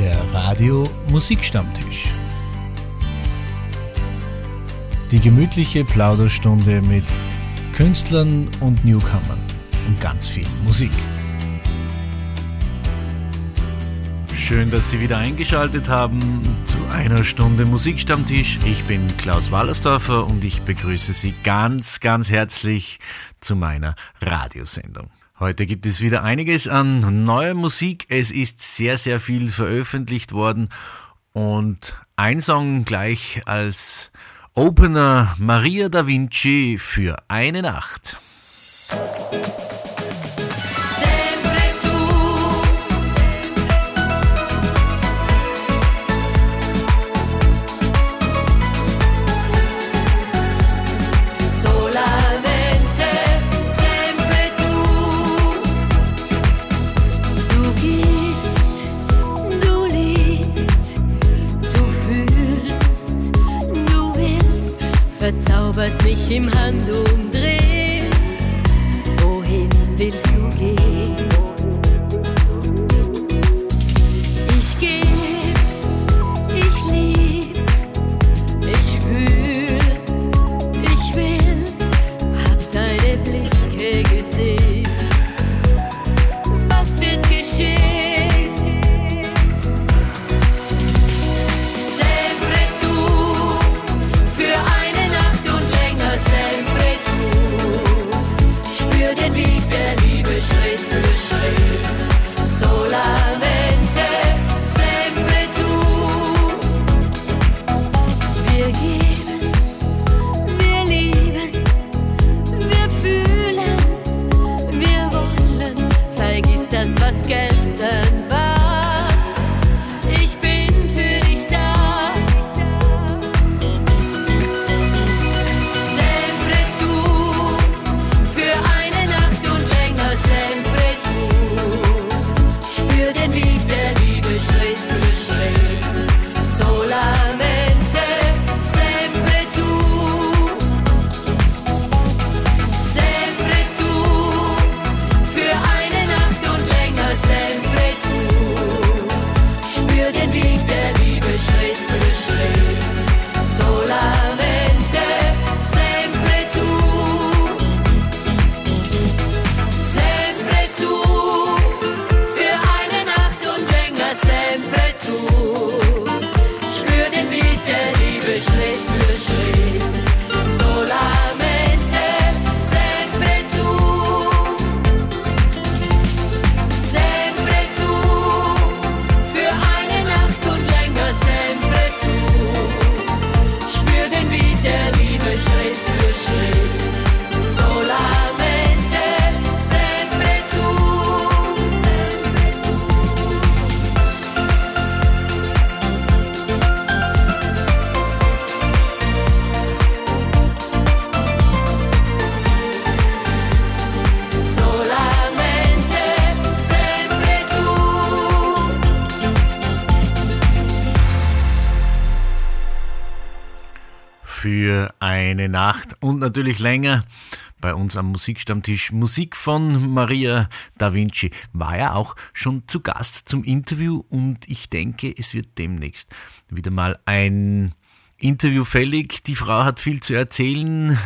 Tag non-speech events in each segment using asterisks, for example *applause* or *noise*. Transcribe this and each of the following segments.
Der Radio Musikstammtisch. Die gemütliche Plauderstunde mit Künstlern und Newcomern und ganz viel Musik. Schön, dass Sie wieder eingeschaltet haben zu einer Stunde Musikstammtisch. Ich bin Klaus Wallersdorfer und ich begrüße Sie ganz, ganz herzlich zu meiner Radiosendung. Heute gibt es wieder einiges an neuer Musik. Es ist sehr, sehr viel veröffentlicht worden und ein Song gleich als Opener Maria da Vinci für eine Nacht. Verstehst mich im Handumdrehen. Eine Nacht und natürlich länger bei uns am Musikstammtisch. Musik von Maria da Vinci war ja auch schon zu Gast zum Interview und ich denke, es wird demnächst wieder mal ein Interview fällig. Die Frau hat viel zu erzählen,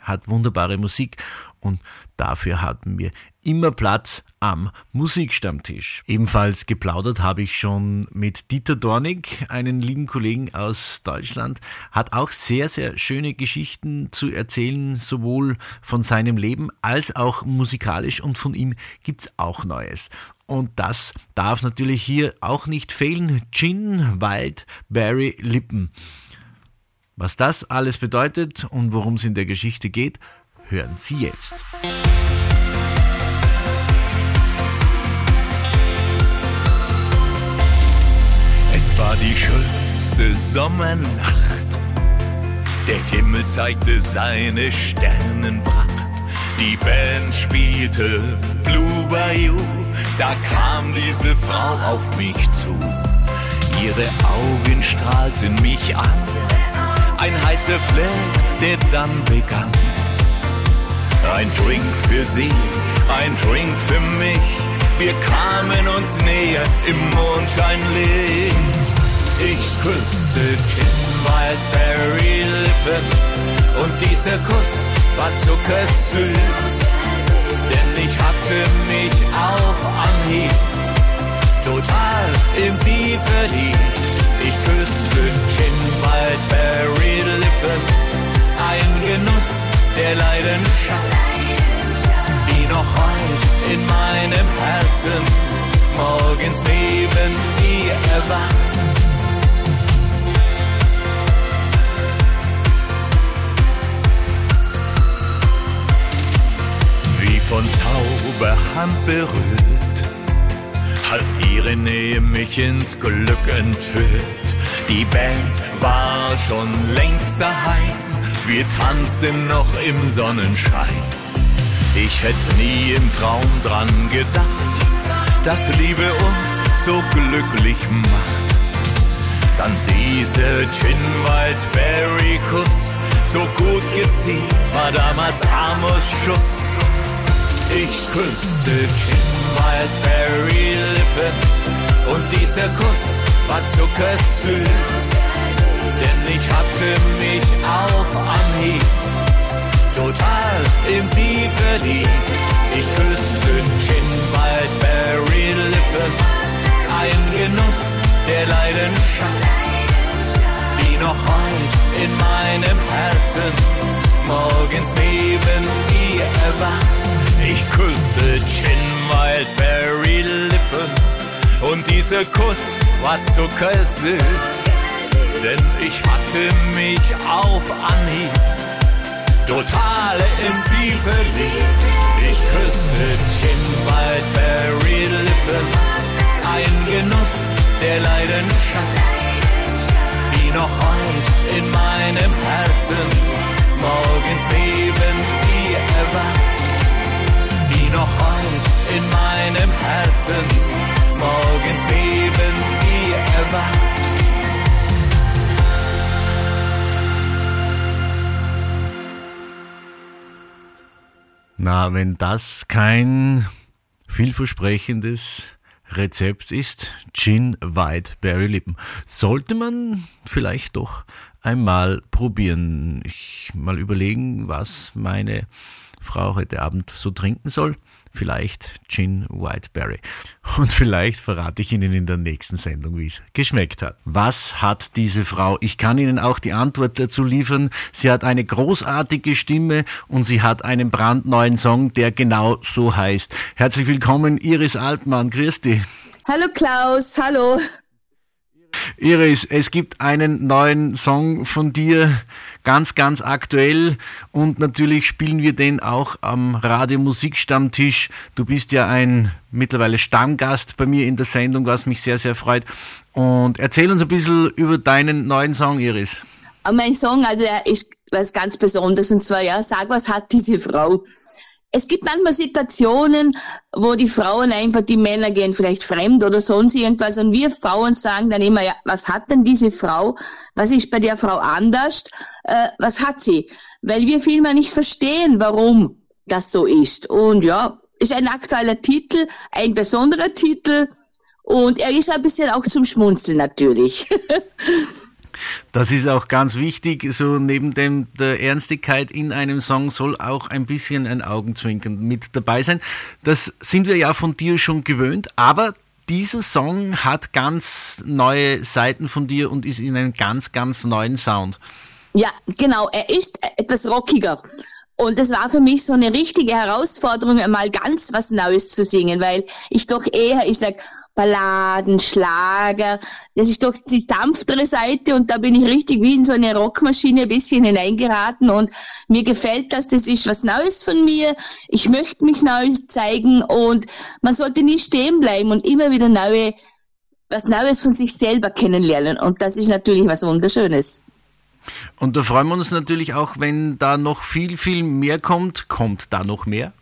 hat wunderbare Musik und dafür hatten wir immer Platz am Musikstammtisch. Ebenfalls geplaudert habe ich schon mit Dieter Dornig, einen lieben Kollegen aus Deutschland, hat auch sehr, sehr schöne Geschichten zu erzählen, sowohl von seinem Leben als auch musikalisch und von ihm gibt's auch Neues. Und das darf natürlich hier auch nicht fehlen. Gin, Wild, Berry, Lippen. Was das alles bedeutet und worum es in der Geschichte geht, hören Sie jetzt. War die schönste Sommernacht. Der Himmel zeigte seine Sternenpracht. Die Band spielte Blue Bayou. Da kam diese Frau auf mich zu. Ihre Augen strahlten mich an. Ein heißer Flirt, der dann begann. Ein Drink für sie, ein Drink für mich. wir kamen uns näher im Mondscheinlicht. Ich küsste Gin Wildberry Lippen und dieser Kuss war zuckersüß, denn ich hatte mich auf Anhieb total in sie verliebt. Ich küsste Gin Wildberry Lippen, ein Genuss der Leidenschaft, die noch heut in meinem Herzen morgens neben ihr erwacht. Von Zauberhand berührt, hat ihre Nähe mich ins Glück entführt. Die Band war schon längst daheim, wir tanzten noch im Sonnenschein. Ich hätte nie im Traum dran gedacht, dass Liebe uns so glücklich macht. Dann dieser Gin Wildberry Kuss, so gut gezielt war damals Amos Schuss. Ich küsste Gin Wildberry Lippen und dieser Kuss war zuckersüß, denn ich hatte mich auf Anhieb total in sie verliebt. Ich küsste Gin Wildberry Lippen, ein Genuss der Leidenschaft, die noch heut in meinem Herzen. Morgens neben ihr erwacht. Ich küsste Gin Wildberry Lippen. Und dieser Kuss war zuckersüß, denn ich hatte mich auf Anhieb total in sie verliebt. Ich küsste Gin Wildberry Lippen, ein Genuss der Leidenschaft, die noch heut in meinem Herzen. Morgens neben ihr erwacht, noch heut in meinem Herzen morgens neben ihr erwacht. Na, wenn das kein vielversprechendes Rezept ist, Gin White Berry Lippen, sollte man vielleicht doch einmal probieren. Ich mal überlegen, was meine Frau heute Abend so trinken soll. Vielleicht Gin Whiteberry. Und vielleicht verrate ich Ihnen in der nächsten Sendung, wie es geschmeckt hat. Was hat diese Frau? Ich kann Ihnen auch die Antwort dazu liefern. Sie hat eine großartige Stimme und sie hat einen brandneuen Song, der genau so heißt. Herzlich willkommen, Iris Altmann. Dich. Hallo Klaus, hallo. Iris, es gibt einen neuen Song von dir, ganz, ganz aktuell und natürlich spielen wir den auch am Radio Musikstammtisch. Du bist ja ein mittlerweile Stammgast bei mir in der Sendung, was mich sehr, sehr freut. Und erzähl uns ein bisschen über deinen neuen Song, Iris. Mein Song, also er ist was ganz Besonderes und zwar, ja, sag, was hat diese Frau? Es gibt manchmal Situationen, wo die Frauen einfach, die Männer gehen vielleicht fremd oder sonst irgendwas und wir Frauen sagen dann immer, ja, was hat denn diese Frau? Was ist bei der Frau anders? Äh, was hat sie? Weil wir vielmehr nicht verstehen, warum das so ist. Und ja, ist ein aktueller Titel, ein besonderer Titel und er ist ein bisschen auch zum Schmunzeln natürlich. *laughs* Das ist auch ganz wichtig. So neben dem, der Ernstigkeit in einem Song soll auch ein bisschen ein Augenzwinkern mit dabei sein. Das sind wir ja von dir schon gewöhnt, aber dieser Song hat ganz neue Seiten von dir und ist in einem ganz, ganz neuen Sound. Ja, genau. Er ist etwas rockiger. Und es war für mich so eine richtige Herausforderung, einmal ganz was Neues zu singen, weil ich doch eher, ich sag, Balladen, Schlager, das ist doch die dampftere Seite und da bin ich richtig wie in so eine Rockmaschine ein bisschen hineingeraten und mir gefällt das, das ist was Neues von mir, ich möchte mich neu zeigen und man sollte nie stehen bleiben und immer wieder neue, was Neues von sich selber kennenlernen und das ist natürlich was Wunderschönes. Und da freuen wir uns natürlich auch, wenn da noch viel, viel mehr kommt. Kommt da noch mehr?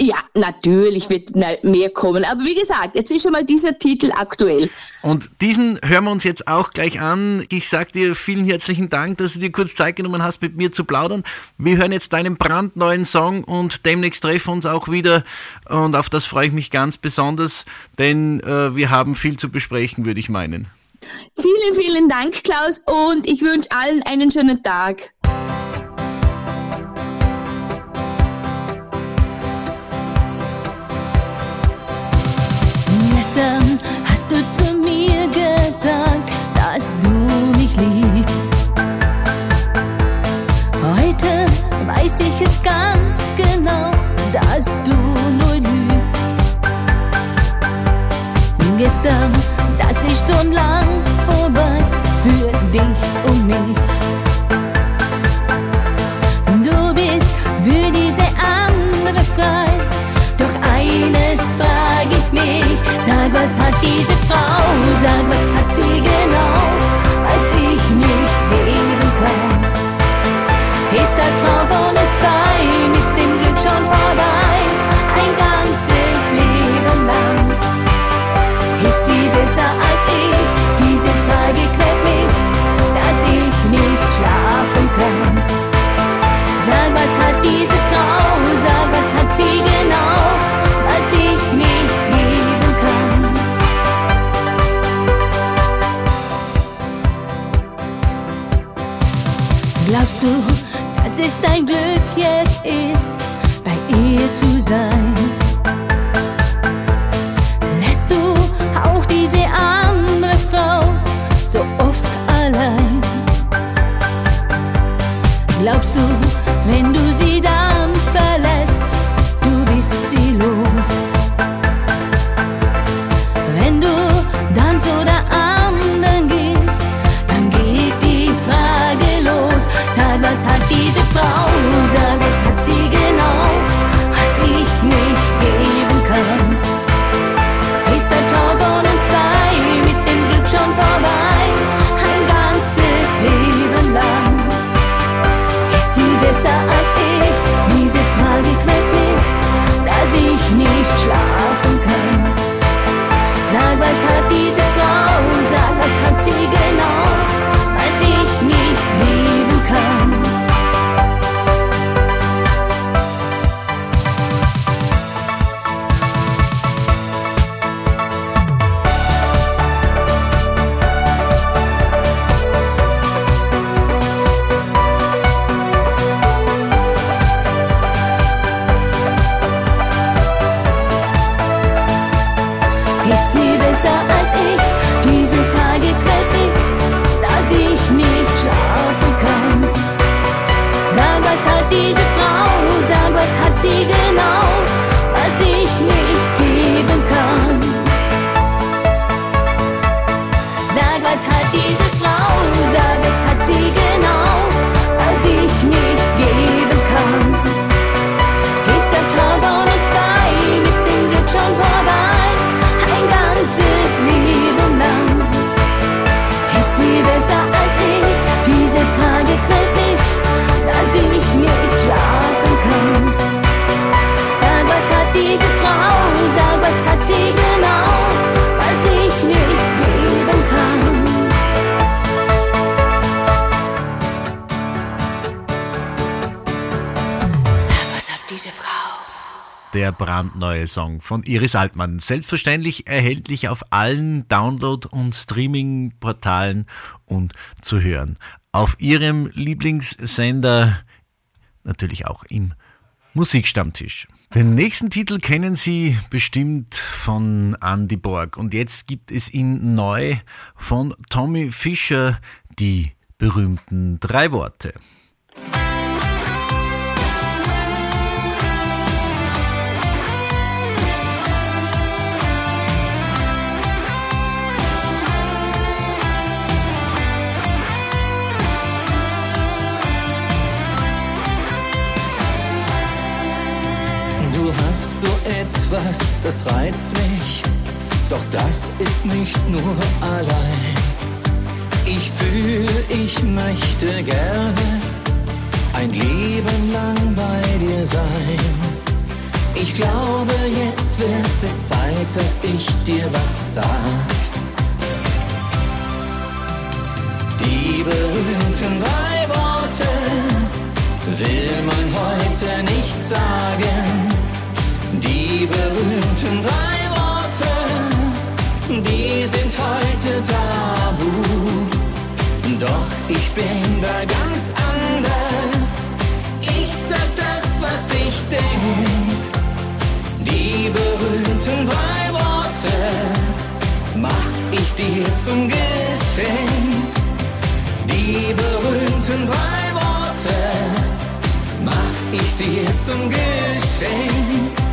Ja, natürlich wird me- mehr kommen. Aber wie gesagt, jetzt ist schon mal dieser Titel aktuell. Und diesen hören wir uns jetzt auch gleich an. Ich sag dir vielen herzlichen Dank, dass du dir kurz Zeit genommen hast, mit mir zu plaudern. Wir hören jetzt deinen brandneuen Song und demnächst treffen wir uns auch wieder. Und auf das freue ich mich ganz besonders, denn äh, wir haben viel zu besprechen, würde ich meinen. Vielen, vielen Dank, Klaus, und ich wünsche allen einen schönen Tag. Weiß ich es ganz genau, dass du nur lügst. Gestern, das ist schon lang vorbei für dich und mich. Du bist für diese andere frei. Doch eines frag ich mich, sag, was hat diese Frau, sag, was to brandneue Song von Iris Altmann. Selbstverständlich erhältlich auf allen Download- und Streaming-Portalen und zu hören. Auf ihrem Lieblingssender, natürlich auch im Musikstammtisch. Den nächsten Titel kennen Sie bestimmt von Andy Borg. Und jetzt gibt es ihn neu von Tommy Fischer, die berühmten drei Worte. Hast so etwas, das reizt mich, doch das ist nicht nur allein. Ich fühle, ich möchte gerne ein Leben lang bei dir sein. Ich glaube, jetzt wird es Zeit, dass ich dir was sag. Die berühmten drei Worte will man heute nicht sagen. Die berühmten drei Worte, die sind heute tabu. Doch ich bin da ganz anders. Ich sag das, was ich denk. Die berühmten drei Worte mach ich dir zum Geschenk. Die berühmten drei Worte mach ich dir zum Geschenk.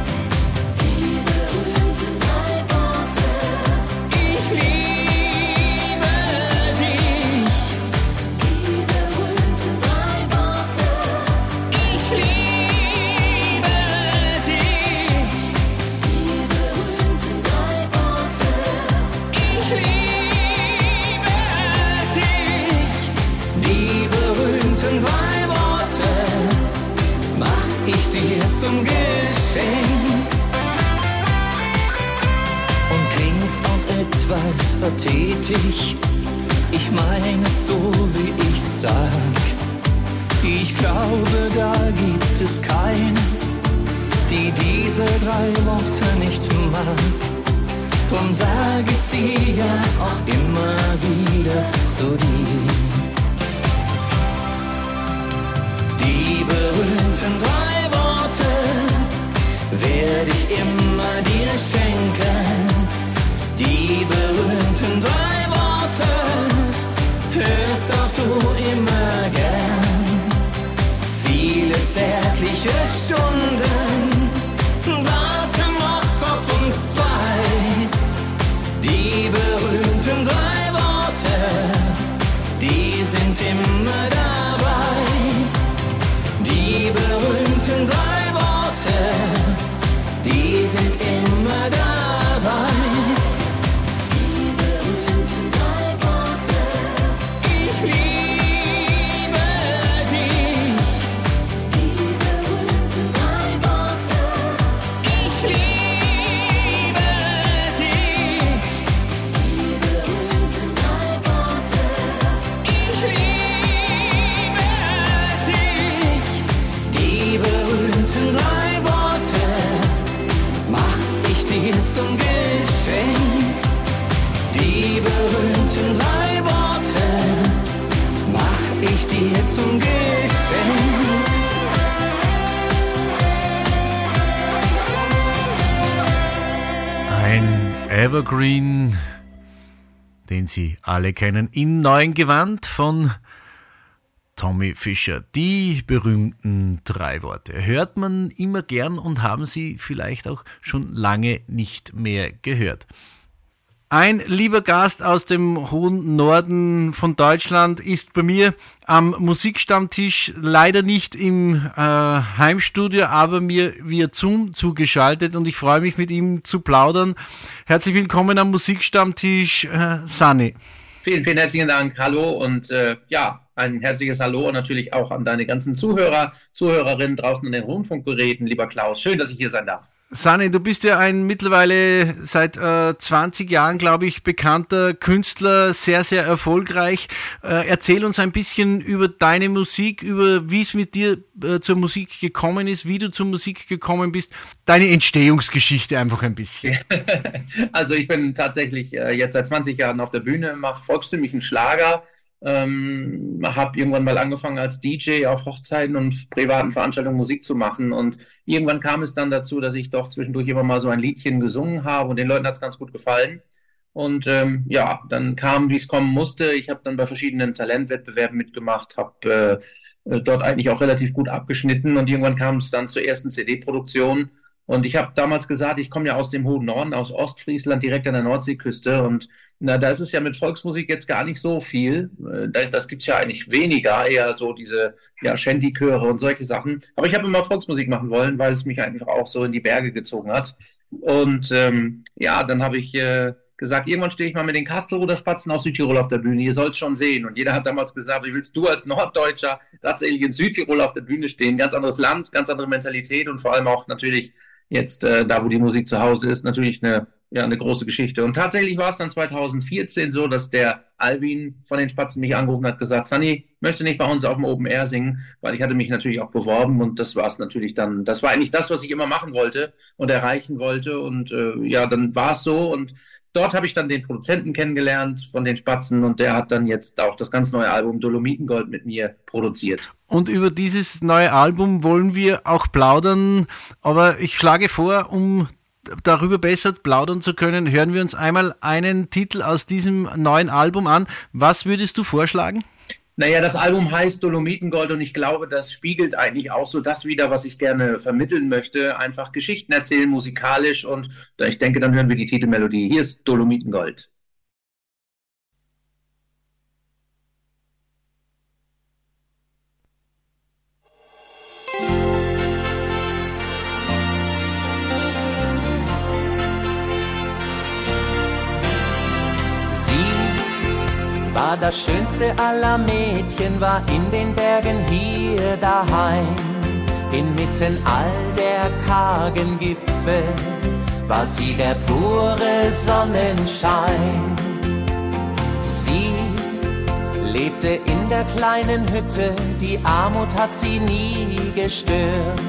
Zum Geschenk. Und klingst auch etwas pathetisch. Ich meine es so, wie ich sag. Ich glaube, da gibt es keine, die diese drei Worte nicht mag. Drum sag ich sie ja auch immer wieder so dir. Die berühmten drei werde ich immer dir schenken. Die berühmten drei Worte hörst auch du immer gern. Viele zärtliche Stunden alle kennen, in neuen Gewand von Tommy Fischer. Die berühmten drei Worte hört man immer gern und haben Sie vielleicht auch schon lange nicht mehr gehört. Ein lieber Gast aus dem hohen Norden von Deutschland ist bei mir am Musikstammtisch, leider nicht im äh, Heimstudio, aber mir via Zoom zugeschaltet und ich freue mich mit ihm zu plaudern. Herzlich willkommen am Musikstammtisch, äh, Sunny. Vielen, vielen herzlichen Dank. Hallo und äh, ja, ein herzliches Hallo und natürlich auch an deine ganzen Zuhörer, Zuhörerinnen draußen an den Rundfunkgeräten, lieber Klaus. Schön, dass ich hier sein darf. Sani, du bist ja ein mittlerweile seit äh, 20 Jahren, glaube ich, bekannter Künstler, sehr, sehr erfolgreich. Äh, erzähl uns ein bisschen über deine Musik, über wie es mit dir äh, zur Musik gekommen ist, wie du zur Musik gekommen bist, deine Entstehungsgeschichte einfach ein bisschen. *laughs* Also ich bin tatsächlich äh, jetzt seit 20 Jahren auf der Bühne, mache volkstümlichen Schlager, ähm, habe irgendwann mal angefangen als DJ auf Hochzeiten und privaten Veranstaltungen Musik zu machen und irgendwann kam es dann dazu, dass ich doch zwischendurch immer mal so ein Liedchen gesungen habe und den Leuten hat es ganz gut gefallen. Und ähm, ja, dann kam, wie es kommen musste. Ich habe dann bei verschiedenen Talentwettbewerben mitgemacht, habe äh, äh, dort eigentlich auch relativ gut abgeschnitten und irgendwann kam es dann zur ersten CD-Produktion. Und ich habe damals gesagt, ich komme ja aus dem hohen Norden, aus Ostfriesland, direkt an der Nordseeküste. Und na, da ist es ja mit Volksmusik jetzt gar nicht so viel. Äh, Das, gibt es ja eigentlich weniger, eher so diese ja, Shanty-Chöre und solche Sachen. Aber ich habe immer Volksmusik machen wollen, weil es mich einfach auch so in die Berge gezogen hat. Und ähm, ja, dann habe ich äh, gesagt, irgendwann stehe ich mal mit den Kastelruder Spatzen aus Südtirol auf der Bühne. Ihr sollt schon sehen. Und jeder hat damals gesagt, wie willst du als Norddeutscher tatsächlich in Südtirol auf der Bühne stehen? Ganz anderes Land, ganz andere Mentalität und vor allem auch natürlich jetzt äh, da, wo die Musik zu Hause ist, natürlich eine, ja, eine große Geschichte. Und tatsächlich war es dann 2014 so, dass der Alvin von den Spatzen mich angerufen hat, gesagt, Sunny, möchte nicht bei uns auf dem Open Air singen, weil ich hatte mich natürlich auch beworben und das war es natürlich dann, das war eigentlich das, was ich immer machen wollte und erreichen wollte. Und äh, ja, dann war es so und dort habe ich dann den Produzenten kennengelernt von den Spatzen und der hat dann jetzt auch das ganz neue Album Dolomitengold mit mir produziert. Und über dieses neue Album wollen wir auch plaudern, aber ich schlage vor, um darüber besser plaudern zu können, hören wir uns einmal einen Titel aus diesem neuen Album an. Was würdest du vorschlagen? Naja, das Album heißt Dolomitengold und ich glaube, das spiegelt eigentlich auch so das wider, was ich gerne vermitteln möchte. Einfach Geschichten erzählen, musikalisch und ich denke, dann hören wir die Titelmelodie. Hier ist Dolomitengold. Das schönste aller Mädchen, war in den Bergen hier daheim. Inmitten all der kargen Gipfel war sie der pure Sonnenschein. Sie lebte in der kleinen Hütte, die Armut hat sie nie gestört.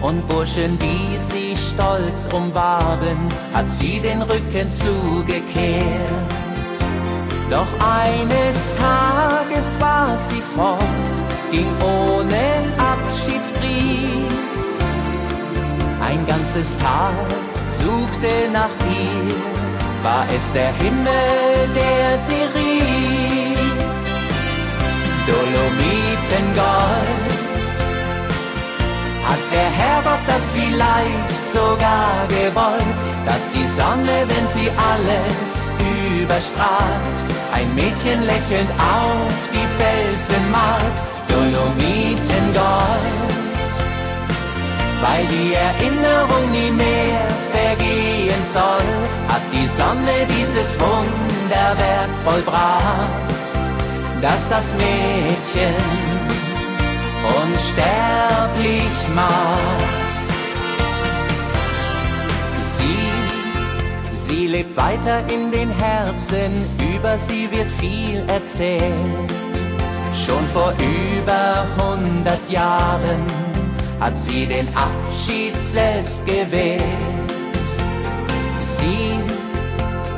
Und Burschen, die sie stolz umwarben, hat sie den Rücken zugekehrt. Doch eines Tages war sie fort, ging ohne Abschiedsbrief. Ein ganzes Tag suchte nach ihr, war es der Himmel, der sie rief. Dolomitengott, hat der Herrgott das vielleicht sogar gewollt, dass die Sonne, wenn sie alles überstrahlt, ein Mädchen lächelnd auf die Felsen malt, Dolomitengold. Weil die Erinnerung nie mehr vergehen soll, hat die Sonne dieses Wunderwerk vollbracht, dass das Mädchen unsterblich macht. Sie lebt weiter in den Herzen, über sie wird viel erzählt. Schon vor über hundert Jahren hat sie den Abschied selbst gewählt. Sie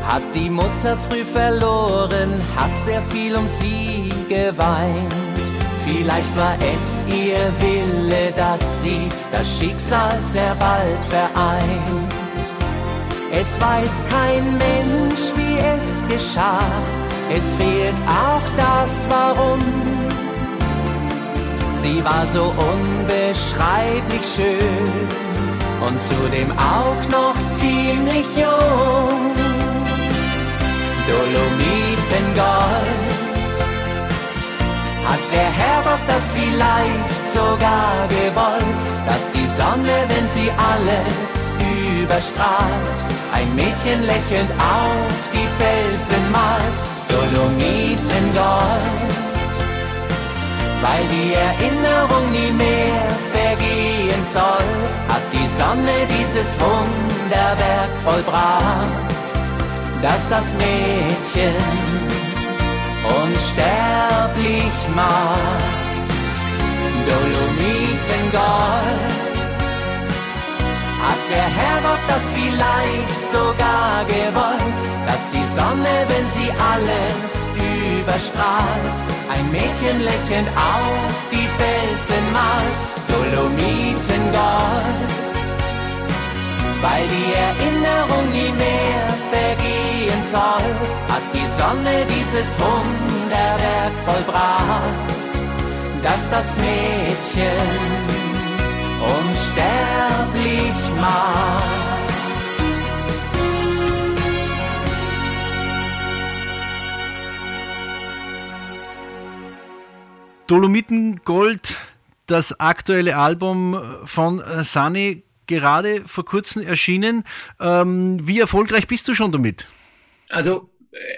hat die Mutter früh verloren, hat sehr viel um sie geweint. Vielleicht war es ihr Wille, dass sie das Schicksal sehr bald vereint. Es weiß kein Mensch, wie es geschah. Es fehlt auch das Warum. Sie war so unbeschreiblich schön und zudem auch noch ziemlich jung. Dolomitengott, hat der Herrgott das vielleicht sogar gewollt, dass die Sonne, wenn sie alles überstrahlt, ein Mädchen lächelnd auf die Felsen malt, Dolomitengold. Weil die Erinnerung nie mehr vergehen soll, hat die Sonne dieses Wunderwerk vollbracht, dass das Mädchen unsterblich macht. Dolomitengold hat der Herrgott das vielleicht sogar gewollt, dass die Sonne, wenn sie alles überstrahlt, ein Mädchen lächelnd auf die Felsen malt, Dolomitengold. Weil die Erinnerung nie mehr vergehen soll, hat die Sonne dieses Wunderwerk vollbracht, dass das Mädchen unsterblich macht. Dolomitengold, das aktuelle Album von Sunny, gerade vor kurzem erschienen. Ähm, wie erfolgreich bist du schon damit? Also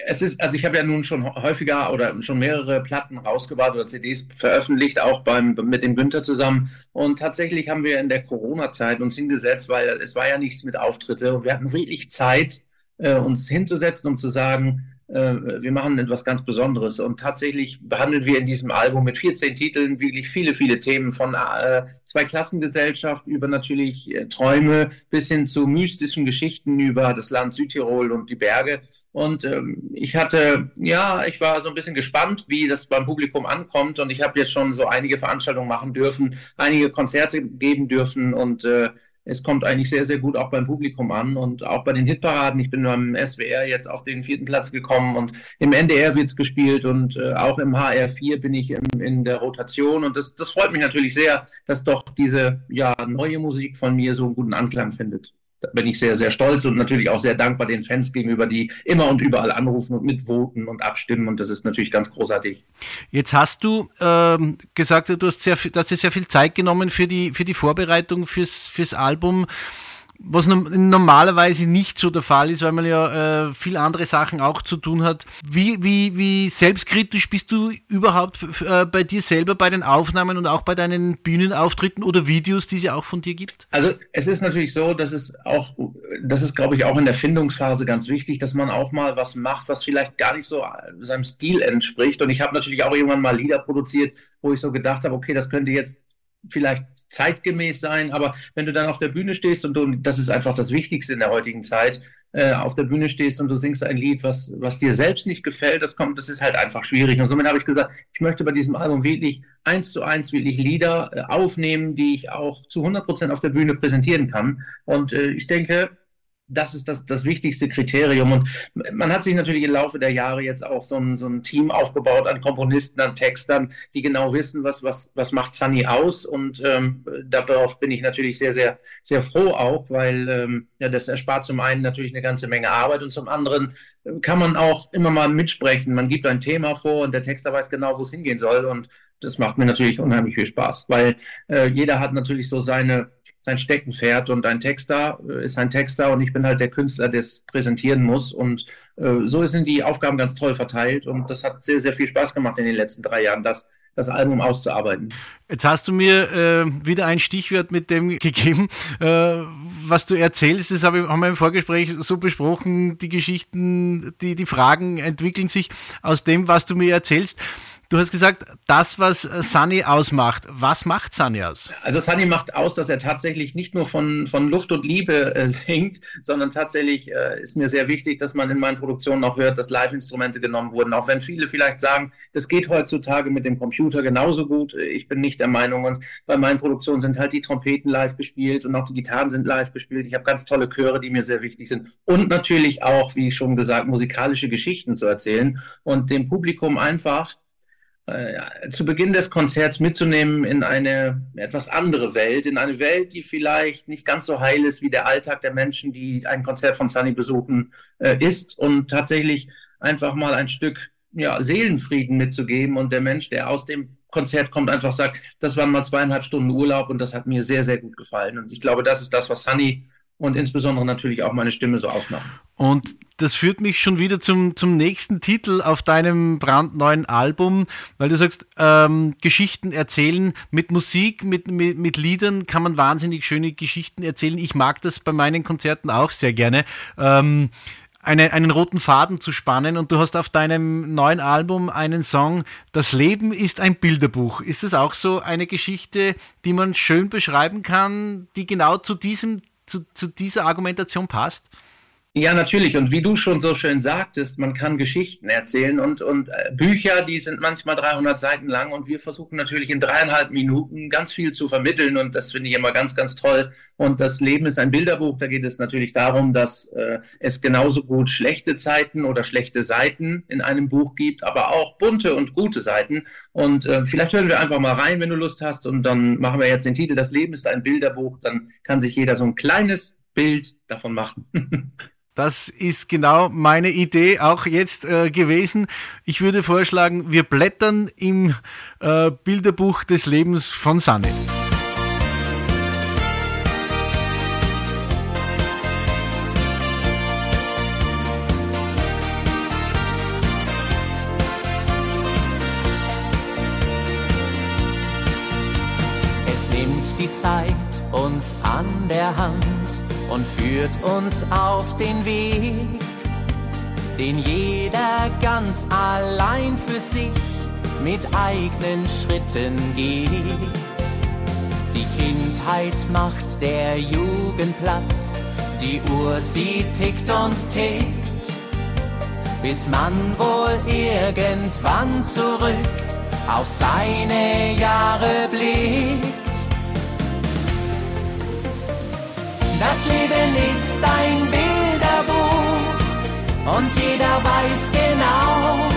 es ist, also ich habe ja nun schon häufiger oder schon mehrere Platten rausgebracht oder CDs veröffentlicht, auch beim, mit dem Günther zusammen. Und tatsächlich haben wir in der Corona-Zeit uns hingesetzt, weil es war ja nichts mit Auftritte und wir hatten wirklich Zeit, äh, uns hinzusetzen, um zu sagen, wir machen etwas ganz Besonderes. Und tatsächlich behandeln wir in diesem Album mit 14 Titeln wirklich viele, viele Themen von äh, Zweiklassengesellschaft über natürlich äh, Träume bis hin zu mystischen Geschichten über das Land Südtirol und die Berge. Und ähm, ich hatte, ja, ich war so ein bisschen gespannt, wie das beim Publikum ankommt. Und ich habe jetzt schon so einige Veranstaltungen machen dürfen, einige Konzerte geben dürfen und äh, es kommt eigentlich sehr, sehr gut auch beim Publikum an und auch bei den Hitparaden. Ich bin beim SWR jetzt auf den vierten Platz gekommen und im NDR wird es gespielt und äh, auch im HR4 bin ich im, in der Rotation und das, das freut mich natürlich sehr, dass doch diese ja, neue Musik von mir so einen guten Anklang findet da bin ich sehr, sehr stolz und natürlich auch sehr dankbar den Fans gegenüber, die immer und überall anrufen und mitvoten und abstimmen. Und das ist natürlich ganz großartig. Jetzt hast du ähm, gesagt, du hast, sehr, du hast dir sehr viel Zeit genommen für die, für die Vorbereitung fürs, fürs Album was normalerweise nicht so der Fall ist, weil man ja äh, viel andere Sachen auch zu tun hat. Wie, wie, wie selbstkritisch bist du überhaupt äh, bei dir selber bei den Aufnahmen und auch bei deinen Bühnenauftritten oder Videos, die es ja auch von dir gibt? Also es ist natürlich so, dass es auch, das ist glaube ich auch in der Findungsphase ganz wichtig, dass man auch mal was macht, was vielleicht gar nicht so seinem Stil entspricht. Und ich habe natürlich auch irgendwann mal Lieder produziert, wo ich so gedacht habe, okay, das könnte jetzt vielleicht zeitgemäß sein, aber wenn du dann auf der Bühne stehst und du, das ist einfach das Wichtigste in der heutigen Zeit, äh, auf der Bühne stehst und du singst ein Lied, was, was dir selbst nicht gefällt, das kommt, das ist halt einfach schwierig. Und somit habe ich gesagt, ich möchte bei diesem Album wirklich eins zu eins wirklich Lieder äh, aufnehmen, die ich auch zu 100 Prozent auf der Bühne präsentieren kann. Und äh, ich denke, das ist das, das wichtigste Kriterium. Und man hat sich natürlich im Laufe der Jahre jetzt auch so ein, so ein Team aufgebaut an Komponisten, an Textern, die genau wissen, was, was, was macht Sunny aus. Und ähm, darauf bin ich natürlich sehr, sehr, sehr froh auch, weil ähm, ja, das erspart zum einen natürlich eine ganze Menge Arbeit und zum anderen äh, kann man auch immer mal mitsprechen. Man gibt ein Thema vor und der Texter weiß genau, wo es hingehen soll. Und das macht mir natürlich unheimlich viel Spaß, weil äh, jeder hat natürlich so seine, sein Steckenpferd und ein Texter äh, ist ein Texter und ich bin halt der Künstler, der es präsentieren muss und äh, so sind die Aufgaben ganz toll verteilt und das hat sehr, sehr viel Spaß gemacht in den letzten drei Jahren, das, das Album auszuarbeiten. Jetzt hast du mir äh, wieder ein Stichwort mit dem *laughs* gegeben, äh, was du erzählst. Das habe, haben wir im Vorgespräch so besprochen. Die Geschichten, die, die Fragen entwickeln sich aus dem, was du mir erzählst. Du hast gesagt, das, was Sunny ausmacht. Was macht Sunny aus? Also Sunny macht aus, dass er tatsächlich nicht nur von, von Luft und Liebe äh, singt, sondern tatsächlich äh, ist mir sehr wichtig, dass man in meinen Produktionen auch hört, dass Live-Instrumente genommen wurden. Auch wenn viele vielleicht sagen, das geht heutzutage mit dem Computer genauso gut. Ich bin nicht der Meinung. Und bei meinen Produktionen sind halt die Trompeten live gespielt und auch die Gitarren sind live gespielt. Ich habe ganz tolle Chöre, die mir sehr wichtig sind. Und natürlich auch, wie schon gesagt, musikalische Geschichten zu erzählen und dem Publikum einfach äh, zu Beginn des Konzerts mitzunehmen in eine etwas andere Welt, in eine Welt, die vielleicht nicht ganz so heil ist, wie der Alltag der Menschen, die ein Konzert von Sunny besuchen, äh, ist und tatsächlich einfach mal ein Stück ja, Seelenfrieden mitzugeben und der Mensch, der aus dem Konzert kommt, einfach sagt, das waren mal zweieinhalb Stunden Urlaub und das hat mir sehr, sehr gut gefallen. Und ich glaube, das ist das, was Sunny und insbesondere natürlich auch meine Stimme so aufmachen. Und das führt mich schon wieder zum, zum nächsten Titel auf deinem brandneuen Album, weil du sagst, ähm, Geschichten erzählen mit Musik, mit, mit, mit Liedern kann man wahnsinnig schöne Geschichten erzählen. Ich mag das bei meinen Konzerten auch sehr gerne. Ähm, eine, einen roten Faden zu spannen und du hast auf deinem neuen Album einen Song, Das Leben ist ein Bilderbuch. Ist das auch so eine Geschichte, die man schön beschreiben kann, die genau zu diesem, zu, zu dieser Argumentation passt? Ja, natürlich. Und wie du schon so schön sagtest, man kann Geschichten erzählen und, und äh, Bücher, die sind manchmal 300 Seiten lang und wir versuchen natürlich in dreieinhalb Minuten ganz viel zu vermitteln und das finde ich immer ganz, ganz toll. Und das Leben ist ein Bilderbuch. Da geht es natürlich darum, dass äh, es genauso gut schlechte Zeiten oder schlechte Seiten in einem Buch gibt, aber auch bunte und gute Seiten. Und äh, vielleicht hören wir einfach mal rein, wenn du Lust hast. Und dann machen wir jetzt den Titel Das Leben ist ein Bilderbuch. Dann kann sich jeder so ein kleines Bild davon machen. *laughs* Das ist genau meine Idee auch jetzt äh, gewesen. Ich würde vorschlagen, wir blättern im äh, Bilderbuch des Lebens von Sanne. Es nimmt die Zeit uns an der Hand und führt uns auf den Weg, den jeder ganz allein für sich mit eigenen Schritten geht. Die Kindheit macht der Jugend Platz, die Uhr sie tickt und tickt, bis man wohl irgendwann zurück auf seine Jahre blickt. Das Leben ist ein Bilderbuch und jeder weiß genau,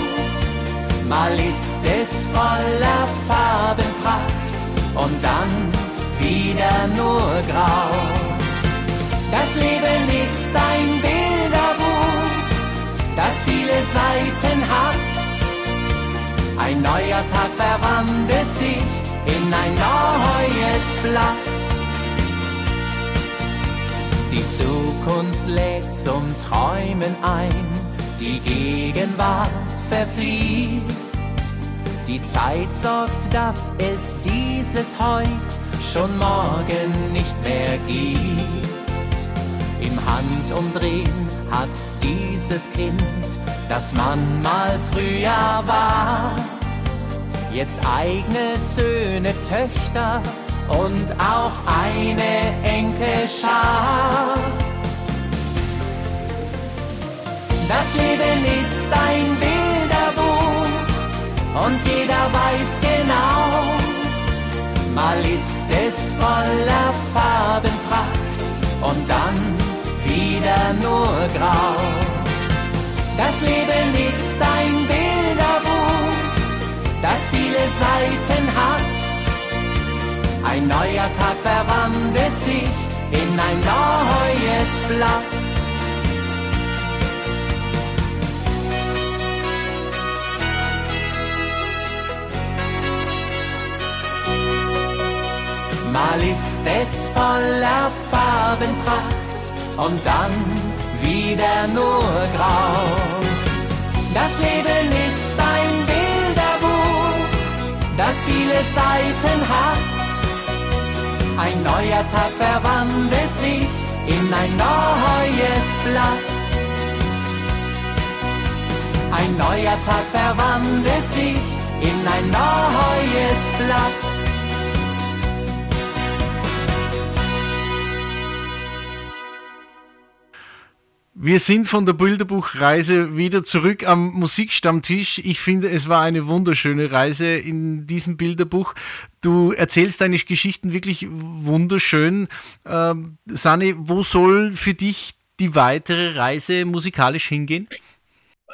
mal ist es voller Farbenpracht und dann wieder nur grau. Das Leben ist ein Bilderbuch, das viele Seiten hat. Ein neuer Tag verwandelt sich in ein neues Blatt. Die Zukunft lädt zum Träumen ein, die Gegenwart verflieht. Die Zeit sorgt, dass es dieses Heut schon morgen nicht mehr gibt. Im Handumdrehen hat dieses Kind, das man mal früher war, jetzt eigene Söhne, Töchter und auch eine Enkelschar. Das Leben ist ein Bilderbuch und jeder weiß genau, mal ist es voller Farbenpracht und dann wieder nur grau. Das Leben ist ein Bilderbuch, das viele Seiten hat. Ein neuer Tag verwandelt sich in ein neues Blatt. Mal ist es voller Farbenpracht und dann wieder nur grau. Das Leben ist ein Bilderbuch, das viele Seiten hat. Ein neuer Tag verwandelt sich in ein neues Blatt. Ein neuer Tag verwandelt sich in ein neues Blatt. Wir sind von der Bilderbuchreise wieder zurück am Musikstammtisch. Ich finde, es war eine wunderschöne Reise in diesem Bilderbuch. Du erzählst deine Geschichten wirklich wunderschön. Ähm, Sani, wo soll für dich die weitere Reise musikalisch hingehen?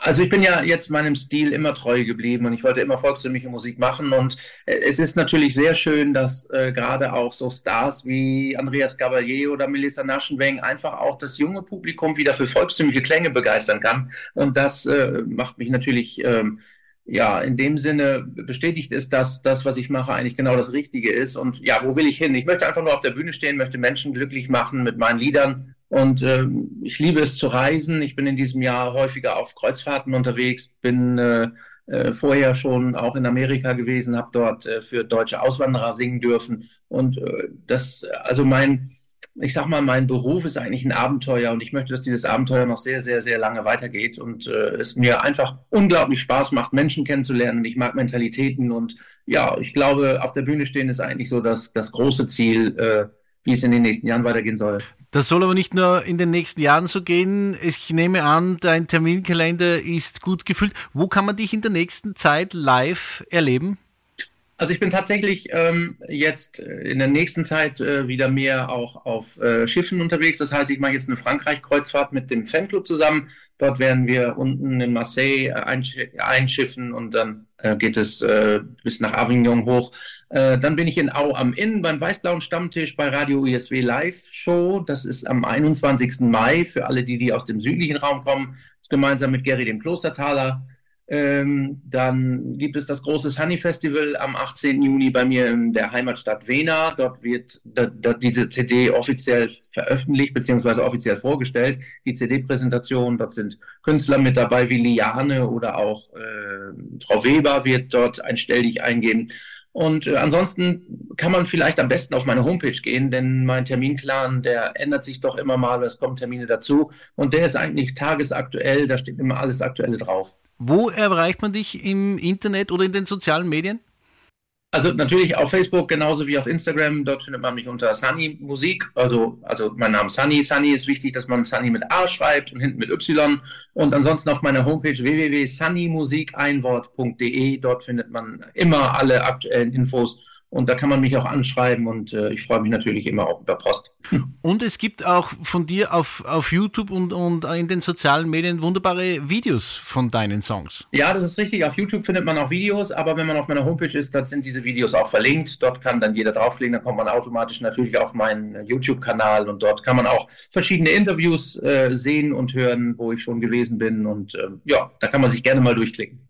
Also ich bin ja jetzt meinem Stil immer treu geblieben und ich wollte immer volkstümliche Musik machen und äh, es ist natürlich sehr schön, dass äh, gerade auch so Stars wie Andreas Gabalier oder Melissa Naschenweng einfach auch das junge Publikum wieder für volkstümliche Klänge begeistern kann und das äh, macht mich natürlich ähm, ja, in dem Sinne bestätigt ist, dass das, was ich mache, eigentlich genau das Richtige ist. Und ja, wo will ich hin? Ich möchte einfach nur auf der Bühne stehen, möchte Menschen glücklich machen mit meinen Liedern. Und äh, ich liebe es zu reisen. Ich bin in diesem Jahr häufiger auf Kreuzfahrten unterwegs, bin äh, äh, vorher schon auch in Amerika gewesen, habe dort äh, für deutsche Auswanderer singen dürfen. Und äh, das, also mein, ich sag mal, mein Beruf ist eigentlich ein Abenteuer und ich möchte, dass dieses Abenteuer noch sehr, sehr, sehr lange weitergeht und äh, es mir einfach unglaublich Spaß macht, Menschen kennenzulernen. Ich mag Mentalitäten und ja, ich glaube, auf der Bühne stehen ist eigentlich so das, das große Ziel, äh, wie es in den nächsten Jahren weitergehen soll. Das soll aber nicht nur in den nächsten Jahren so gehen. Ich nehme an, dein Terminkalender ist gut gefüllt. Wo kann man dich in der nächsten Zeit live erleben? Also ich bin tatsächlich ähm, jetzt äh, in der nächsten Zeit äh, wieder mehr auch auf äh, Schiffen unterwegs. Das heißt, ich mache jetzt eine Frankreich-Kreuzfahrt mit dem Fanclub zusammen. Dort werden wir unten in Marseille äh, einsch einschiffen und dann geht es äh, bis nach Avignon hoch. dann bin ich in Au am Inn beim Weißblauen Stammtisch bei Radio USW Live Show. Das ist am 21. Mai für alle, die, die aus dem südlichen Raum kommen. Gemeinsam mit Gary dem Klostertaler. Ähm, dann gibt es das große Sunny Festival am 18. Juni bei mir in der Heimatstadt Wena. Dort wird da, da diese CD offiziell veröffentlicht bzw. offiziell vorgestellt. Die CD-Präsentation, dort sind Künstler mit dabei wie Liane oder auch äh, Frau Weber wird dort ein Stell dich eingeben. Und äh, ansonsten kann man vielleicht am besten auf meine Homepage gehen, denn mein Terminplan, der ändert sich doch immer mal, es kommen Termine dazu und der ist eigentlich tagesaktuell, da steht immer alles Aktuelle drauf. Wo erreicht man dich im Internet oder in den sozialen Medien? Also natürlich auf Facebook genauso wie auf Instagram. Dort findet man mich unter Sunny Musik. Also, also mein Name ist Sunny. Sunny ist wichtig, dass man Sunny mit A schreibt und hinten mit Y. Und ansonsten auf meiner Homepage www.sunnymusikeinwort.de. Dort findet man immer alle aktuellen Infos und da kann man mich auch anschreiben und äh, ich freue mich natürlich immer auch über Post. *laughs* Und es gibt auch von dir auf, auf YouTube und, und in den sozialen Medien wunderbare Videos von deinen Songs. Ja, das ist richtig. Auf YouTube findet man auch Videos, aber wenn man auf meiner Homepage ist, dann sind diese Videos auch verlinkt. Dort kann dann jeder draufklicken, dann kommt man automatisch natürlich auf meinen YouTube-Kanal und dort kann man auch verschiedene Interviews äh, sehen und hören, wo ich schon gewesen bin. Und äh, ja, da kann man sich gerne mal durchklicken.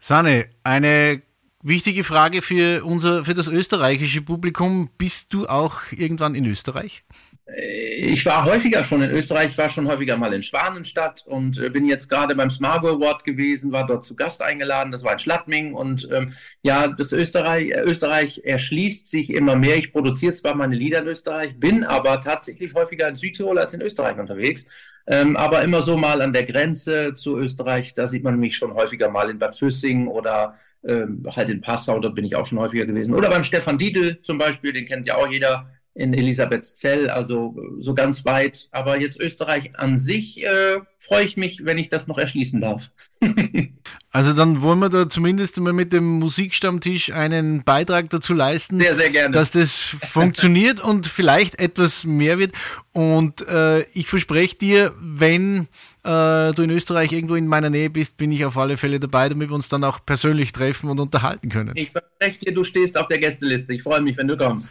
Sane, eine Wichtige Frage für unser, für das österreichische Publikum. Bist du auch irgendwann in Österreich? Äh, ich war häufiger schon in Österreich, ich war schon häufiger mal in Schwanenstadt und äh, bin jetzt gerade beim Smargo Award gewesen, war dort zu Gast eingeladen, das war in Schladming und ähm, ja, das Österreich, Österreich erschließt sich immer mehr. Ich produziere zwar meine Lieder in Österreich, bin aber tatsächlich häufiger in Südtirol als in Österreich unterwegs, ähm, aber immer so mal an der Grenze zu Österreich, da sieht man mich schon häufiger mal in Bad Füssing oder ähm, halt in Passau, da bin ich auch schon häufiger gewesen. Oder beim Stefan Dietl zum Beispiel, den kennt ja auch jeder in Elisabethzell, also so ganz weit. Aber jetzt Österreich an sich äh, freue ich mich, wenn ich das noch erschließen darf. *laughs* also dann wollen wir da zumindest mal mit dem Musikstammtisch einen Beitrag dazu leisten, sehr, sehr dass das funktioniert und vielleicht etwas mehr wird. Und äh, ich verspreche dir, wenn äh, du in Österreich irgendwo in meiner Nähe bist, bin ich auf alle Fälle dabei, damit wir uns dann auch persönlich treffen und unterhalten können. Ich verspreche dir, du stehst auf der Gästeliste. Ich freue mich, wenn du kommst.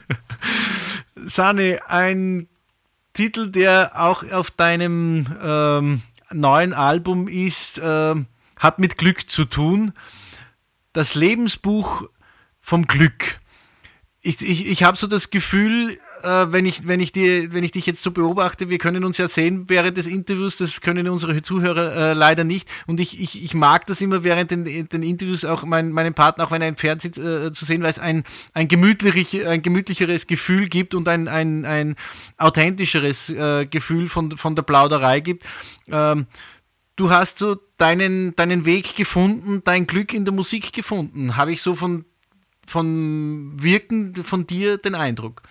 *laughs* Sani, ein Titel, der auch auf deinem ähm, neuen Album ist, äh, hat mit Glück zu tun. Das Lebensbuch vom Glück. Ich, ich, ich habe so das Gefühl, äh, wenn, ich, wenn, ich die, wenn ich dich jetzt so beobachte, wir können uns ja sehen während des Interviews, das können unsere Zuhörer äh, leider nicht. Und ich, ich, ich mag das immer während den, den Interviews auch mein, meinen Partner, auch wenn er im Fernsehen äh, zu sehen, weil es ein, ein, gemütlich, ein gemütlicheres Gefühl gibt und ein, ein, ein authentischeres äh, Gefühl von, von der Plauderei gibt. Ähm, du hast so deinen, deinen Weg gefunden, dein Glück in der Musik gefunden. Habe ich so von, von Wirken von dir den Eindruck.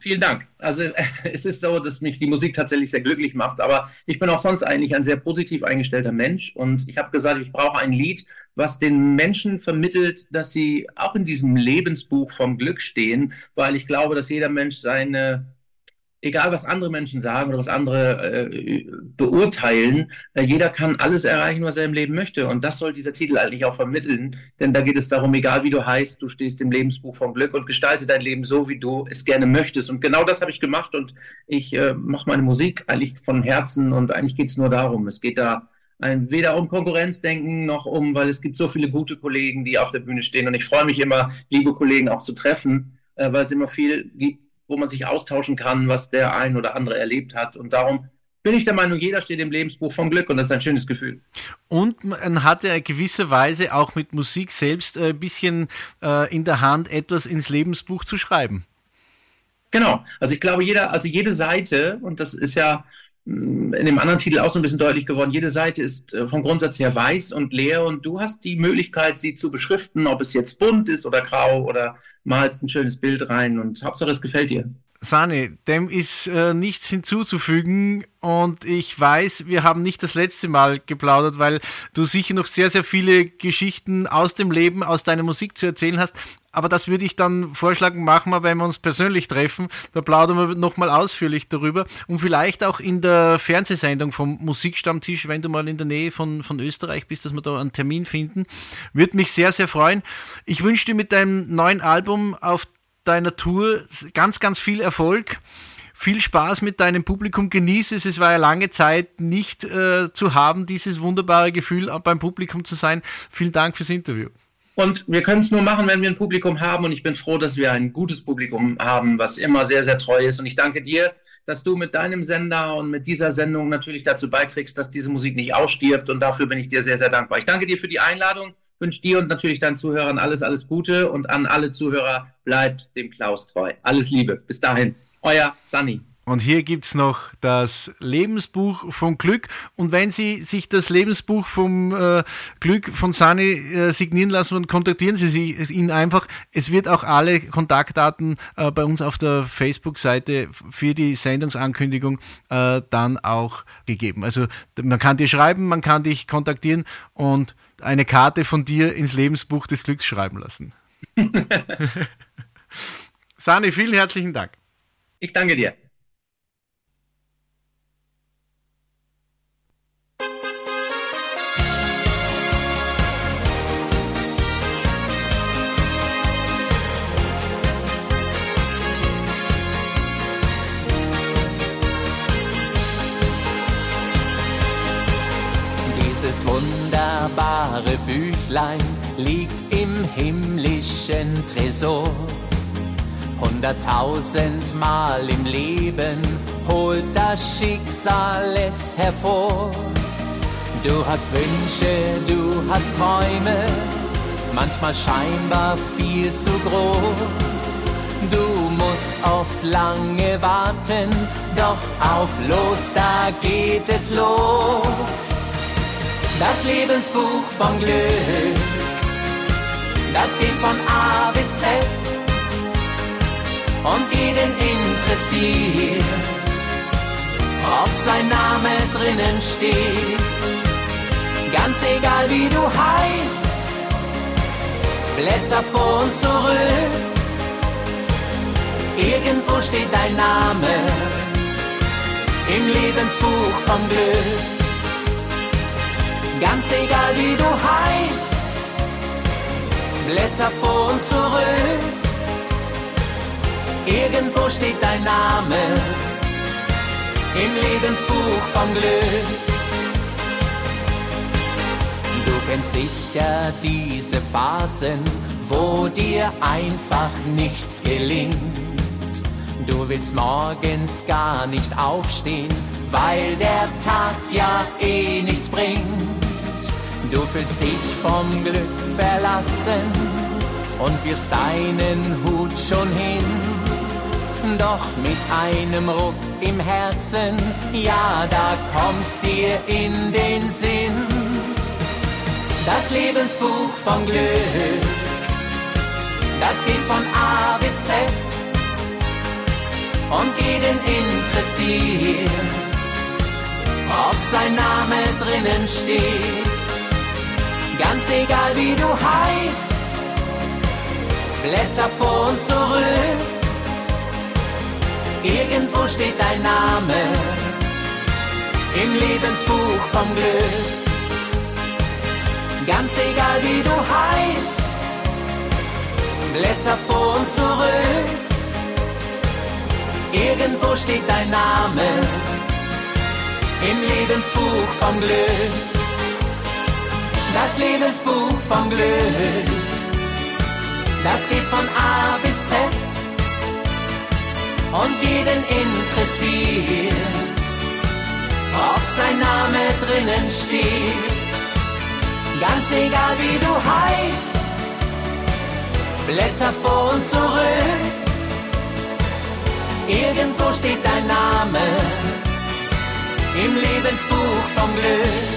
Vielen Dank. Also *laughs* es ist so, dass mich die Musik tatsächlich sehr glücklich macht, aber ich bin auch sonst eigentlich ein sehr positiv eingestellter Mensch und ich habe gesagt, ich brauche ein Lied, was den Menschen vermittelt, dass sie auch in diesem Lebensbuch vom Glück stehen, weil ich glaube, dass jeder Mensch seine egal was andere Menschen sagen oder was andere äh, beurteilen, äh, jeder kann alles erreichen, was er im Leben möchte. Und das soll dieser Titel eigentlich auch vermitteln. Denn da geht es darum, egal wie du heißt, du stehst im Lebensbuch vom Glück und gestalte dein Leben so, wie du es gerne möchtest. Und genau das habe ich gemacht und ich äh, mache meine Musik eigentlich von Herzen und eigentlich geht es nur darum. Es geht da ein, weder um Konkurrenzdenken noch um, weil es gibt so viele gute Kollegen, die auf der Bühne stehen. Und ich freue mich immer, liebe Kollegen auch zu treffen, äh, weil es immer viel gibt, wo man sich austauschen kann, was der ein oder andere erlebt hat. Und darum bin ich der Meinung, jeder steht im Lebensbuch vom Glück und das ist ein schönes Gefühl. Und man hat ja gewisse Weise auch mit Musik selbst ein bisschen äh, in der Hand, etwas ins Lebensbuch zu schreiben. Genau. Also ich glaube, jeder, also jede Seite, und das ist ja in dem anderen Titel auch so ein bisschen deutlich geworden, jede Seite ist äh, vom Grundsatz her weiß und leer und du hast die Möglichkeit, sie zu beschriften, ob es jetzt bunt ist oder grau oder malst ein schönes Bild rein und Hauptsache es gefällt dir. Sani, dem ist äh, nichts hinzuzufügen und ich weiß, wir haben nicht das letzte Mal geplaudert, weil du sicher noch sehr, sehr viele Geschichten aus dem Leben, aus deiner Musik zu erzählen hast. Aber das würde ich dann vorschlagen, machen wir, wenn wir uns persönlich treffen. Da plaudern wir nochmal ausführlich darüber. Und vielleicht auch in der Fernsehsendung vom Musikstammtisch, wenn du mal in der Nähe von, von Österreich bist, dass wir da einen Termin finden. Würde mich sehr, sehr freuen. Ich wünsche dir mit deinem neuen Album auf deiner Tour ganz, ganz viel Erfolg. Viel Spaß mit deinem Publikum, genieße es. Es war ja lange Zeit nicht äh, zu haben, dieses wunderbare Gefühl, beim Publikum zu sein. Vielen Dank fürs Interview. Und wir können es nur machen, wenn wir ein Publikum haben. Und ich bin froh, dass wir ein gutes Publikum haben, was immer sehr, sehr treu ist. Und ich danke dir, dass du mit deinem Sender und mit dieser Sendung natürlich dazu beiträgst, dass diese Musik nicht ausstirbt. Und dafür bin ich dir sehr, sehr dankbar. Ich danke dir für die Einladung wünsche dir und natürlich deinen Zuhörern alles, alles Gute und an alle Zuhörer bleibt dem Klaus treu. Alles Liebe. Bis dahin. Euer Sunny. Und hier gibt es noch das Lebensbuch vom Glück. Und wenn Sie sich das Lebensbuch vom äh, Glück von Sani äh, signieren lassen wollen, kontaktieren Sie sich, ihn einfach. Es wird auch alle Kontaktdaten äh, bei uns auf der Facebook-Seite für die Sendungsankündigung äh, dann auch gegeben. Also man kann dir schreiben, man kann dich kontaktieren und eine Karte von dir ins Lebensbuch des Glücks schreiben lassen. *laughs* Sani, vielen herzlichen Dank. Ich danke dir. Dieses wunderbare Büchlein liegt im himmlischen Tresor. Hunderttausendmal im Leben holt das Schicksal es hervor. Du hast Wünsche, du hast Träume, manchmal scheinbar viel zu groß. Du musst oft lange warten, doch auf los, da geht es los. Das Lebensbuch vom Glück, das geht von A bis Z und jeden interessiert, ob sein Name drinnen steht. Ganz egal wie du heißt, Blätter vor und zurück, irgendwo steht dein Name im Lebensbuch vom Glück. Ganz egal wie du heißt, Blätter vor und zurück. Irgendwo steht dein Name im Lebensbuch vom Glück. Du kennst sicher diese Phasen, wo dir einfach nichts gelingt. Du willst morgens gar nicht aufstehen, weil der Tag ja eh nichts bringt. Du fühlst dich vom Glück verlassen und wirfst deinen Hut schon hin. Doch mit einem Ruck im Herzen, ja, da kommst dir in den Sinn. Das Lebensbuch vom Glück, das geht von A bis Z und jeden interessiert, ob sein Name drinnen steht ganz egal wie du heißt. Blätter vor und zurück, irgendwo steht dein Name im Lebensbuch vom Glück. Ganz egal wie du heißt, Blätter vor und zurück, irgendwo steht dein Name im Lebensbuch vom Glück das Lebensbuch vom Glück. Das geht von A bis Z und jeden interessiert, ob sein Name drinnen steht. Ganz egal wie du heißt, Blätter vor und zurück. Irgendwo steht dein Name im Lebensbuch vom Glück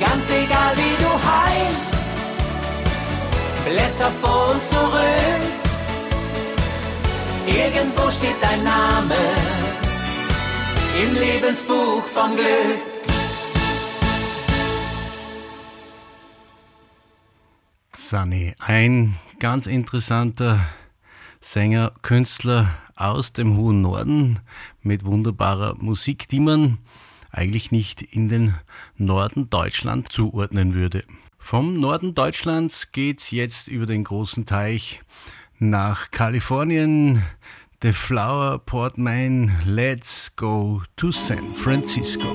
ganz egal wie du heißt. Blätter vor und zurück, irgendwo steht dein Name im Lebensbuch vom Glück. Sunny, ein ganz interessanter Sänger, Künstler aus dem hohen Norden mit wunderbarer Musik, die man eigentlich nicht in den Norden Deutschland zuordnen würde. Vom Norden Deutschlands geht's jetzt über den großen Teich nach Kalifornien. The Flower Port Main, let's go to San Francisco.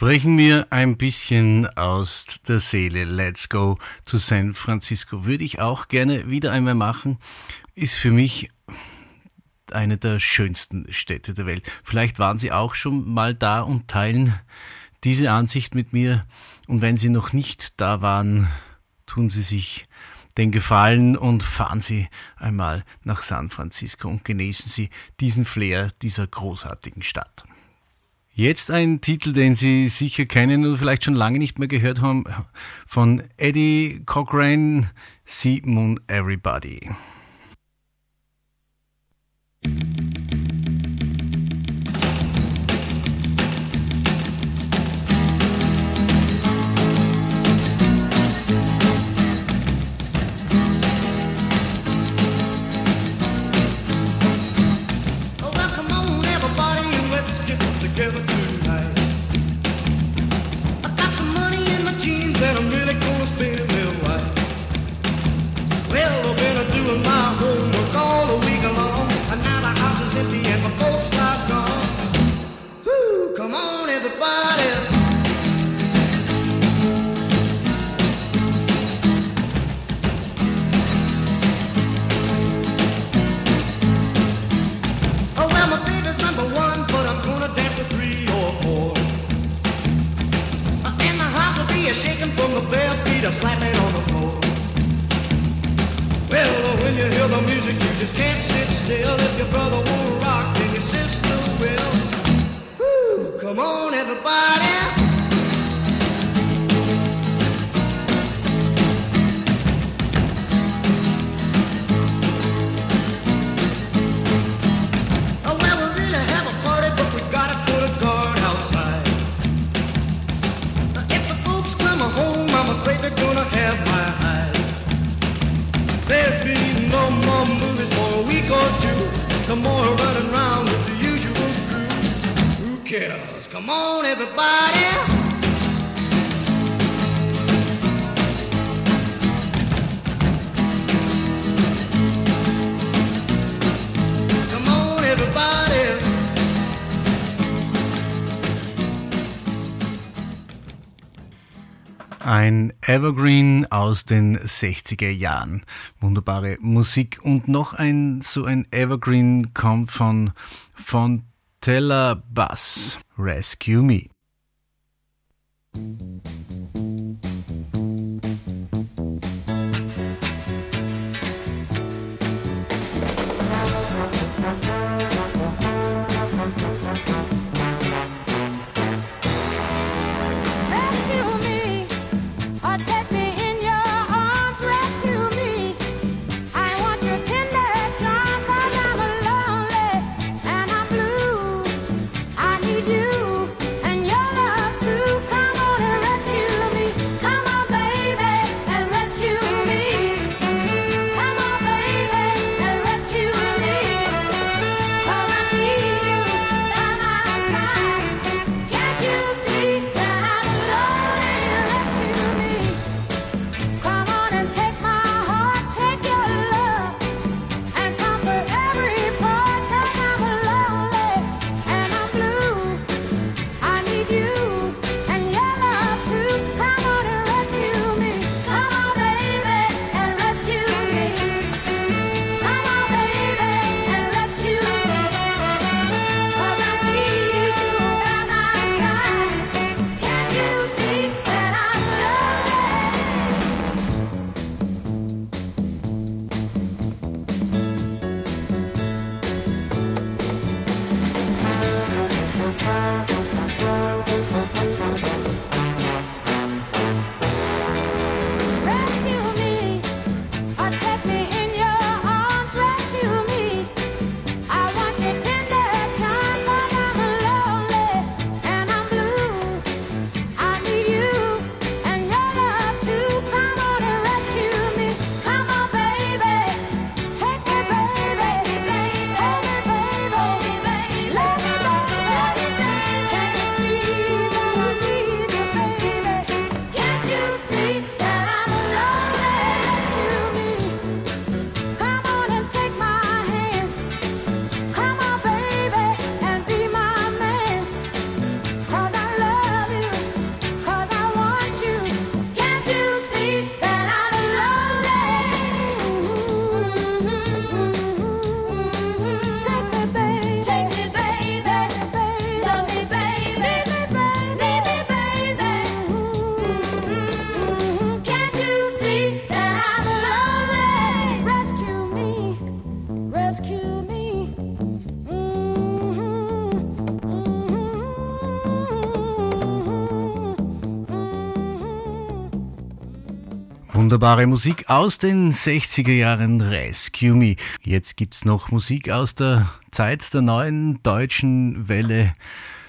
Sprechen wir ein bisschen aus der Seele. Let's go to San Francisco. Würde ich auch gerne wieder einmal machen. Ist für mich eine der schönsten Städte der Welt. Vielleicht waren Sie auch schon mal da und teilen diese Ansicht mit mir. Und wenn Sie noch nicht da waren, tun Sie sich den Gefallen und fahren Sie einmal nach San Francisco und genießen Sie diesen Flair dieser großartigen Stadt. Jetzt ein Titel, den Sie sicher kennen oder vielleicht schon lange nicht mehr gehört haben, von Eddie Cochrane, See Moon Everybody. Evergreen aus den 60er Jahren. Wunderbare Musik. Und noch ein so ein Evergreen kommt von Fontella Bass. Rescue Me. Wunderbare Musik aus den 60er Jahren Rescue Me. Jetzt gibt's noch Musik aus der Zeit der neuen deutschen Welle.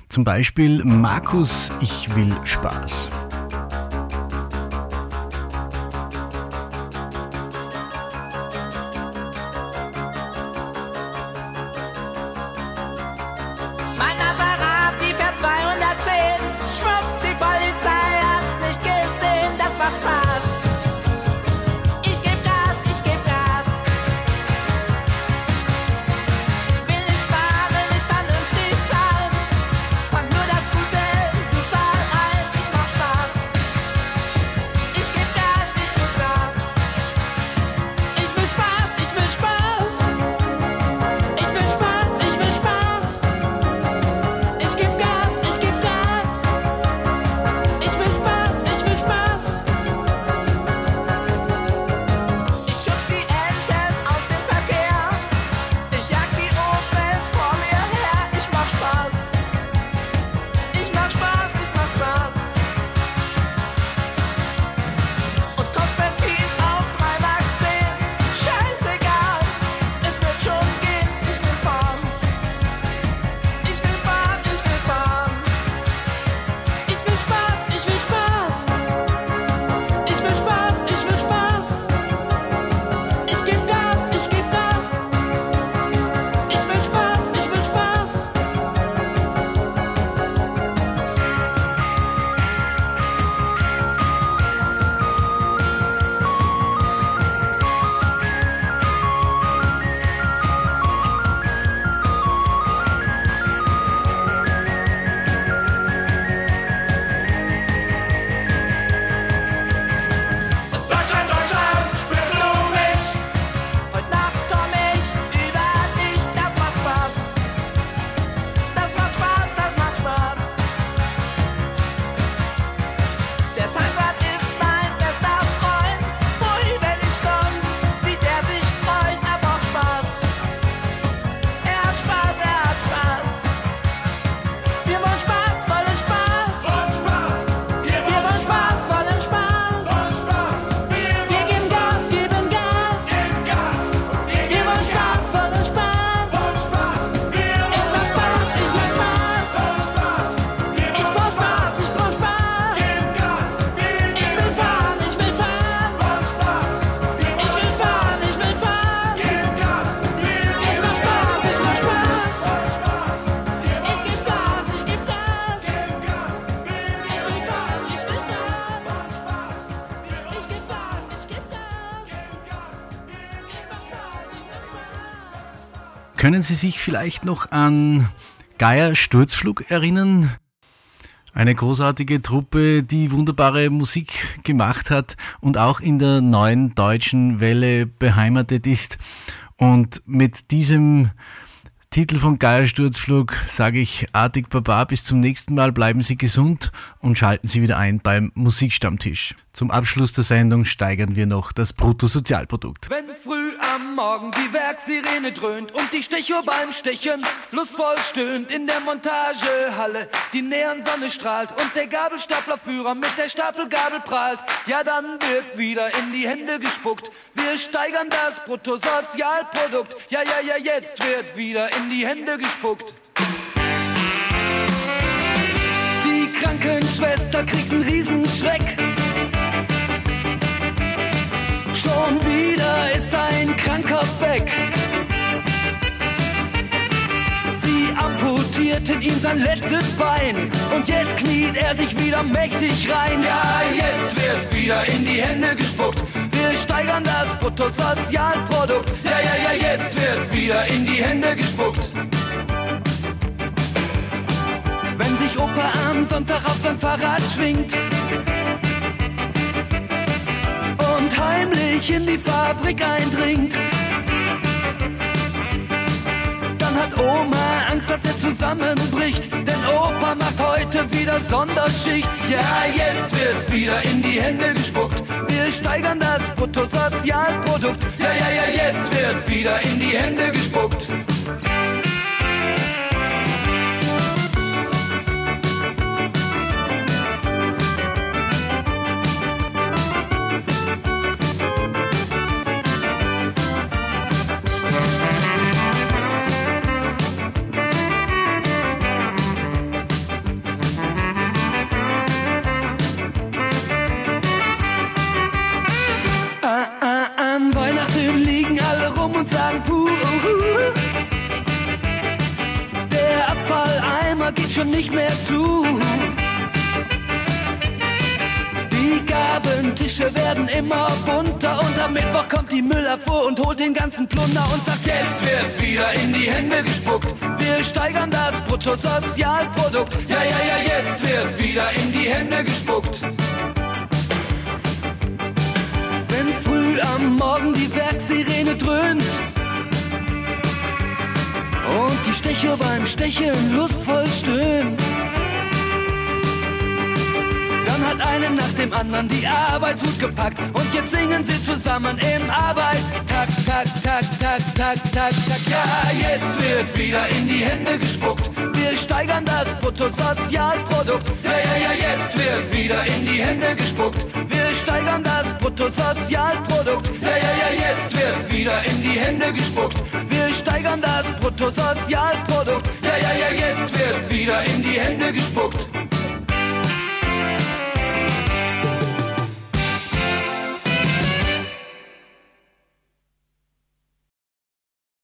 Zum Beispiel Markus, ich will Spaß. Können Sie sich vielleicht noch an Geier Sturzflug erinnern? Eine großartige Truppe, die wunderbare Musik gemacht hat und auch in der neuen deutschen Welle beheimatet ist. Und mit diesem Titel von Geier Sturzflug sage ich artig Baba, bis zum nächsten Mal, bleiben Sie gesund und schalten Sie wieder ein beim Musikstammtisch. Zum Abschluss der Sendung steigern wir noch das Bruttosozialprodukt. Wenn früh am Morgen die Werksirene dröhnt und die Stechuhr beim Stechen lustvoll stöhnt in der Montagehalle, die Neonsonne strahlt und der Gabelstaplerführer mit der Stapelgabel prahlt, ja dann wird wieder in die Hände gespuckt. Wir steigern das Bruttosozialprodukt, ja ja ja jetzt wird wieder in die Hände gespuckt. Die Krankenschwester kriegt einen Riesenschreck. Schon wieder ist ein Kranker weg. Amputierten ihm sein letztes Bein und jetzt kniet er sich wieder mächtig rein. Ja, jetzt wird wieder in die Hände gespuckt. Wir steigern das Bruttosozialprodukt. Ja, ja, ja, jetzt wird wieder in die Hände gespuckt. Wenn sich Opa am Sonntag auf sein Fahrrad schwingt und heimlich in die Fabrik eindringt, hat Oma Angst, dass er zusammenbricht. Denn Opa macht heute wieder Sonderschicht. Ja, jetzt wird wieder in die Hände gespuckt. Wir steigern das Bruttosozialprodukt. Ja, ja, ja, jetzt wird wieder in die Hände gespuckt. Schon nicht mehr zu. Die Gabentische werden immer bunter und am Mittwoch kommt die Müllabfuhr und holt den ganzen Plunder und sagt, jetzt wird wieder in die Hände gespuckt. Wir steigern das Bruttosozialprodukt. Ja, ja, ja, jetzt wird wieder in die Hände gespuckt. Wenn früh am Morgen die Werksirene dröhnt und die Stechuhr beim Stechen lustvoll stöhnt. Dann hat einen nach dem anderen die Arbeitshut gepackt und jetzt singen sie zusammen im Arbeitstag, tak, tak, tak, tak, tak, tak. Ja, jetzt wird wieder in die Hände gespuckt. Steigern das Bruttosozialprodukt. Ja, ja, ja, jetzt wird wieder in die Hände gespuckt. Wir steigern das Bruttosozialprodukt. Ja, ja, ja, jetzt wird wieder in die Hände gespuckt. Wir steigern das Bruttosozialprodukt. Ja, ja, ja, jetzt wird wieder in die Hände gespuckt.